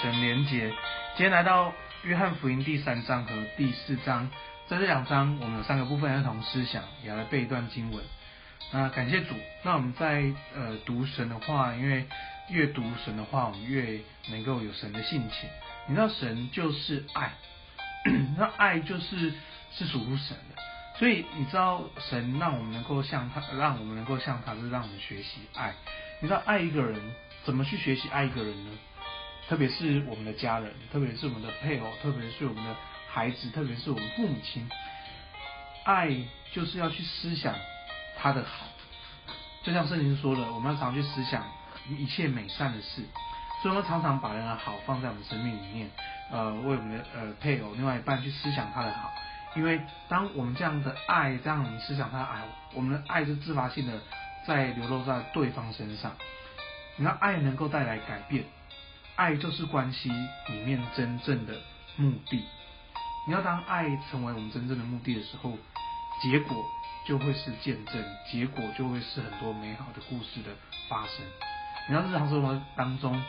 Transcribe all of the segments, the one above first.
神连结。今天来到约翰福音第三章和第四章，在这两章我们有三个部分要同思想，也要来背一段经文。那感谢主，那我们在呃读神的话，因为越读神的话，我们越能够有神的性情。你知道神就是爱，那爱就是是属乎神的。所以你知道神让我们能够向他，让我们能够向他，是让我们学习爱。你知道爱一个人怎么去学习爱一个人呢？特别是我们的家人，特别是我们的配偶，特别是我们的孩子，特别是我们父母亲。爱就是要去思想他的好，就像圣经说的，我们要常去思想一切美善的事。所以，我们常常把人的好放在我们生命里面，呃，为我们的呃配偶、另外一半去思想他的好。因为当我们这样的爱，这样思想他的爱，我们的爱是自发性的在流露在对方身上。你看，爱能够带来改变，爱就是关系里面真正的目的。你要当爱成为我们真正的目的的时候，结果就会是见证，结果就会是很多美好的故事的发生。你要日常生活当中，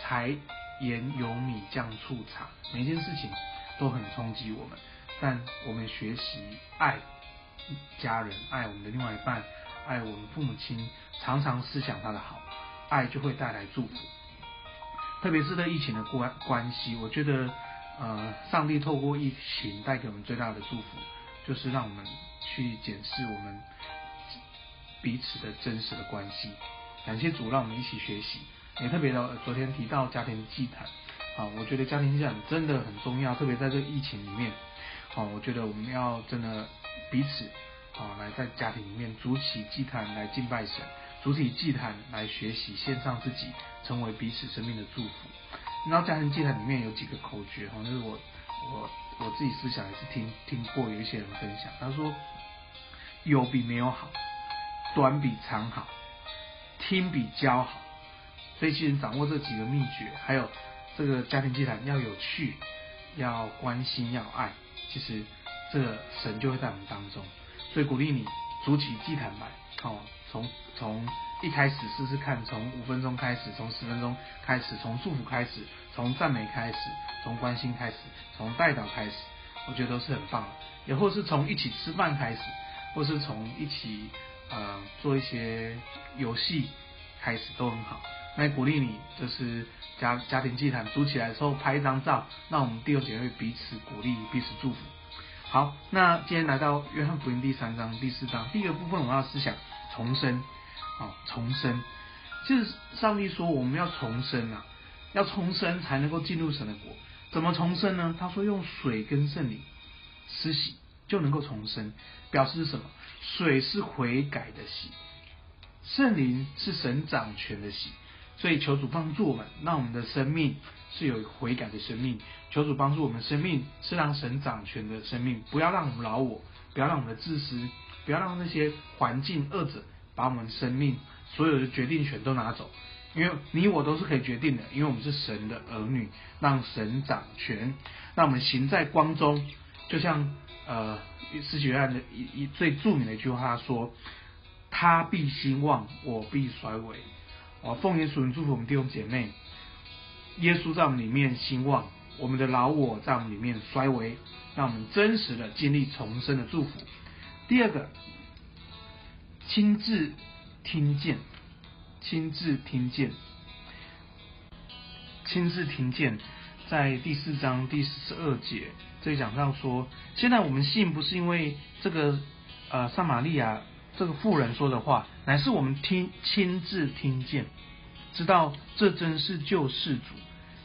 柴盐油米酱醋茶，每件事情都很冲击我们。但我们学习爱家人，爱我们的另外一半，爱我们父母亲，常常思想他的好，爱就会带来祝福。特别是对疫情的关关系，我觉得，呃，上帝透过疫情带给我们最大的祝福，就是让我们去检视我们彼此的真实的关系。感谢主，让我们一起学习。也特别的，昨天提到家庭祭坛，啊，我觉得家庭祭坛真的很重要，特别在这个疫情里面。啊，我觉得我们要真的彼此，啊来在家庭里面筑起祭坛来敬拜神，筑起祭坛来学习献上自己，成为彼此生命的祝福。然后家庭祭坛里面有几个口诀，哈，就是我我我自己思想也是听听过有一些人分享，他说有比没有好，短比长好，听比教好。所以其实掌握这几个秘诀，还有这个家庭祭坛要有趣，要关心，要爱。其实，这个神就会在我们当中，所以鼓励你筑起祭坛来，好，从从一开始试试看，从五分钟开始，从十分钟开始，从祝福开始，从赞美开始，从关心开始，从代祷开始，我觉得都是很棒的。也或是从一起吃饭开始，或是从一起呃做一些游戏开始都很好。那鼓励你就是。家家庭祭坛组起来的时候拍一张照，让我们弟兄姐妹彼此鼓励，彼此祝福。好，那今天来到约翰福音第三章、第四章，第一个部分我要思想重生，啊，重生。就是上帝说我们要重生啊，要重生才能够进入神的国。怎么重生呢？他说用水跟圣灵施洗就能够重生，表示什么？水是悔改的洗，圣灵是神掌权的洗。所以求主帮助我们，让我们的生命是有悔改的生命。求主帮助我们，生命是让神掌权的生命。不要让我们老我，不要让我们的自私，不要让那些环境恶者把我们生命所有的决定权都拿走。因为你我都是可以决定的，因为我们是神的儿女，让神掌权。让我们行在光中，就像呃施洗约翰的一一最著名的一句话说：“他必兴旺，我必衰微。”哦，奉耶稣名祝福我们弟兄姐妹，耶稣在我们里面兴旺，我们的老我在我们里面衰微，让我们真实的经历重生的祝福。第二个，亲自听见，亲自听见，亲自听见，在第四章第十二节这里讲到说，现在我们信不是因为这个呃撒玛利亚。这个妇人说的话，乃是我们听亲自听见，知道这真是救世主。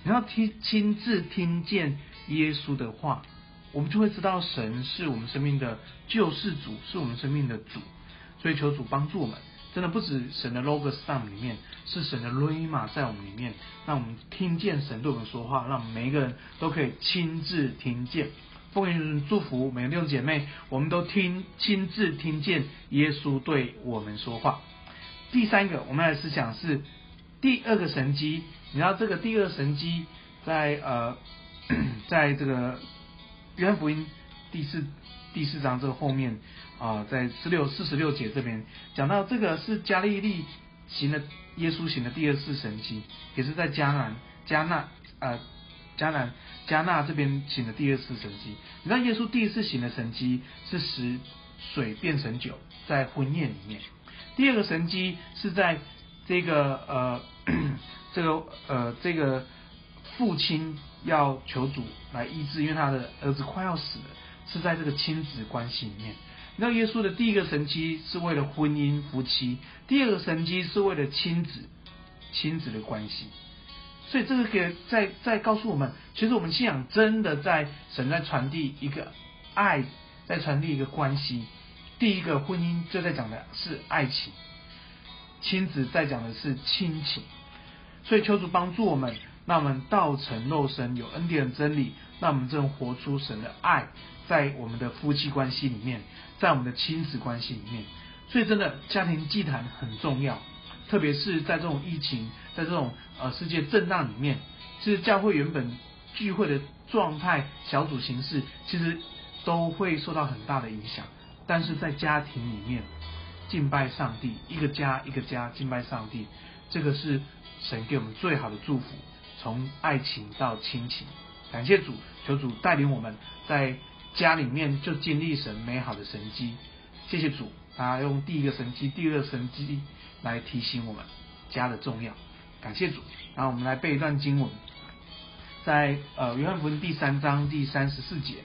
你要听亲自听见耶稣的话，我们就会知道神是我们生命的救世主，是我们生命的主。所以求主帮助我们，真的不止神的 logos 在里面，是神的 rhema 在我们里面，让我们听见神对我们说话，让每一个人都可以亲自听见。奉耶祝福每个弟兄姐妹，我们都听亲自听见耶稣对我们说话。第三个，我们来思想是第二个神迹。你知道这个第二神迹在呃，在这个约翰福音第四第四章这个后面啊、在十六四十六节这边讲到这个是加利利行的耶稣行的第二次神迹，也是在迦南迦纳呃迦南迦纳这边行的第二次神迹。你知道耶稣第一次行的神迹是使水变成酒，在婚宴里面。第二个神迹是在这个呃这个呃这个父亲要求主来医治，因为他的儿子快要死了，是在这个亲子关系里面。那耶稣的第一个神迹是为了婚姻夫妻，第二个神迹是为了亲子亲子的关系。所以这个可以再再告诉我们，其实我们信仰真的在神在传递一个爱，在传递一个关系。第一个婚姻就在讲的是爱情，亲子在讲的是亲情。所以求主帮助我们，让我们道成肉身，有恩典真理，让我们正活出神的爱，在我们的夫妻关系里面，在我们的亲子关系里面。所以真的家庭祭坛很重要，特别是在这种疫情，在这种呃世界震荡里面，其实教会原本聚会的状态、小组形式，其实都会受到很大的影响。但是在家庭里面敬拜上帝，一个家一个家敬拜上帝，这个是神给我们最好的祝福，从爱情到亲情。感谢主，求主带领我们在家里面就经历神美好的神迹。谢谢主，他用第一个神迹、第二个神迹来提醒我们家的重要。感谢主，然后我们来背一段经文，在呃约翰福音第三章第三十四节。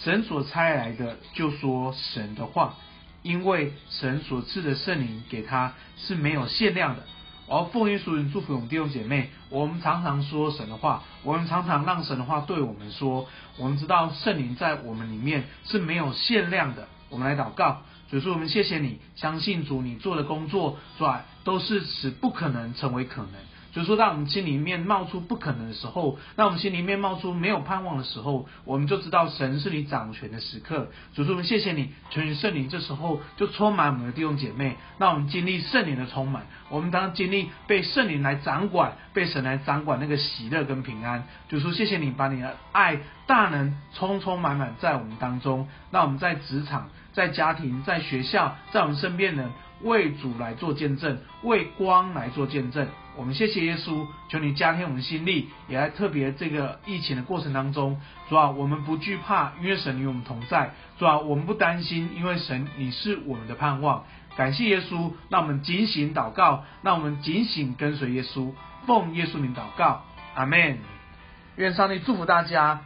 神所差来的就说神的话，因为神所赐的圣灵给他是没有限量的。而奉耶稣祝福我们弟兄姐妹，我们常常说神的话，我们常常让神的话对我们说。我们知道圣灵在我们里面是没有限量的。我们来祷告，主说我们谢谢你，相信主你做的工作，是吧？都是使不可能成为可能。就是说，当我们心里面冒出不可能的时候，当我们心里面冒出没有盼望的时候，我们就知道神是你掌权的时刻。主说，我们谢谢你，求你圣灵这时候就充满我们的弟兄姐妹，让我们经历圣灵的充满。我们当经历被圣灵来掌管，被神来掌管那个喜乐跟平安。主说，谢谢你把你的爱大能充充满满在我们当中，那我们在职场、在家庭、在学校、在我们身边人为主来做见证，为光来做见证。我们谢谢耶稣，求你加添我们心力，也在特别这个疫情的过程当中，主啊，我们不惧怕，因为神与我们同在；主啊，我们不担心，因为神你是我们的盼望。感谢耶稣，让我们警醒祷告，让我们警醒跟随耶稣，奉耶稣名祷告，阿门。愿上帝祝福大家。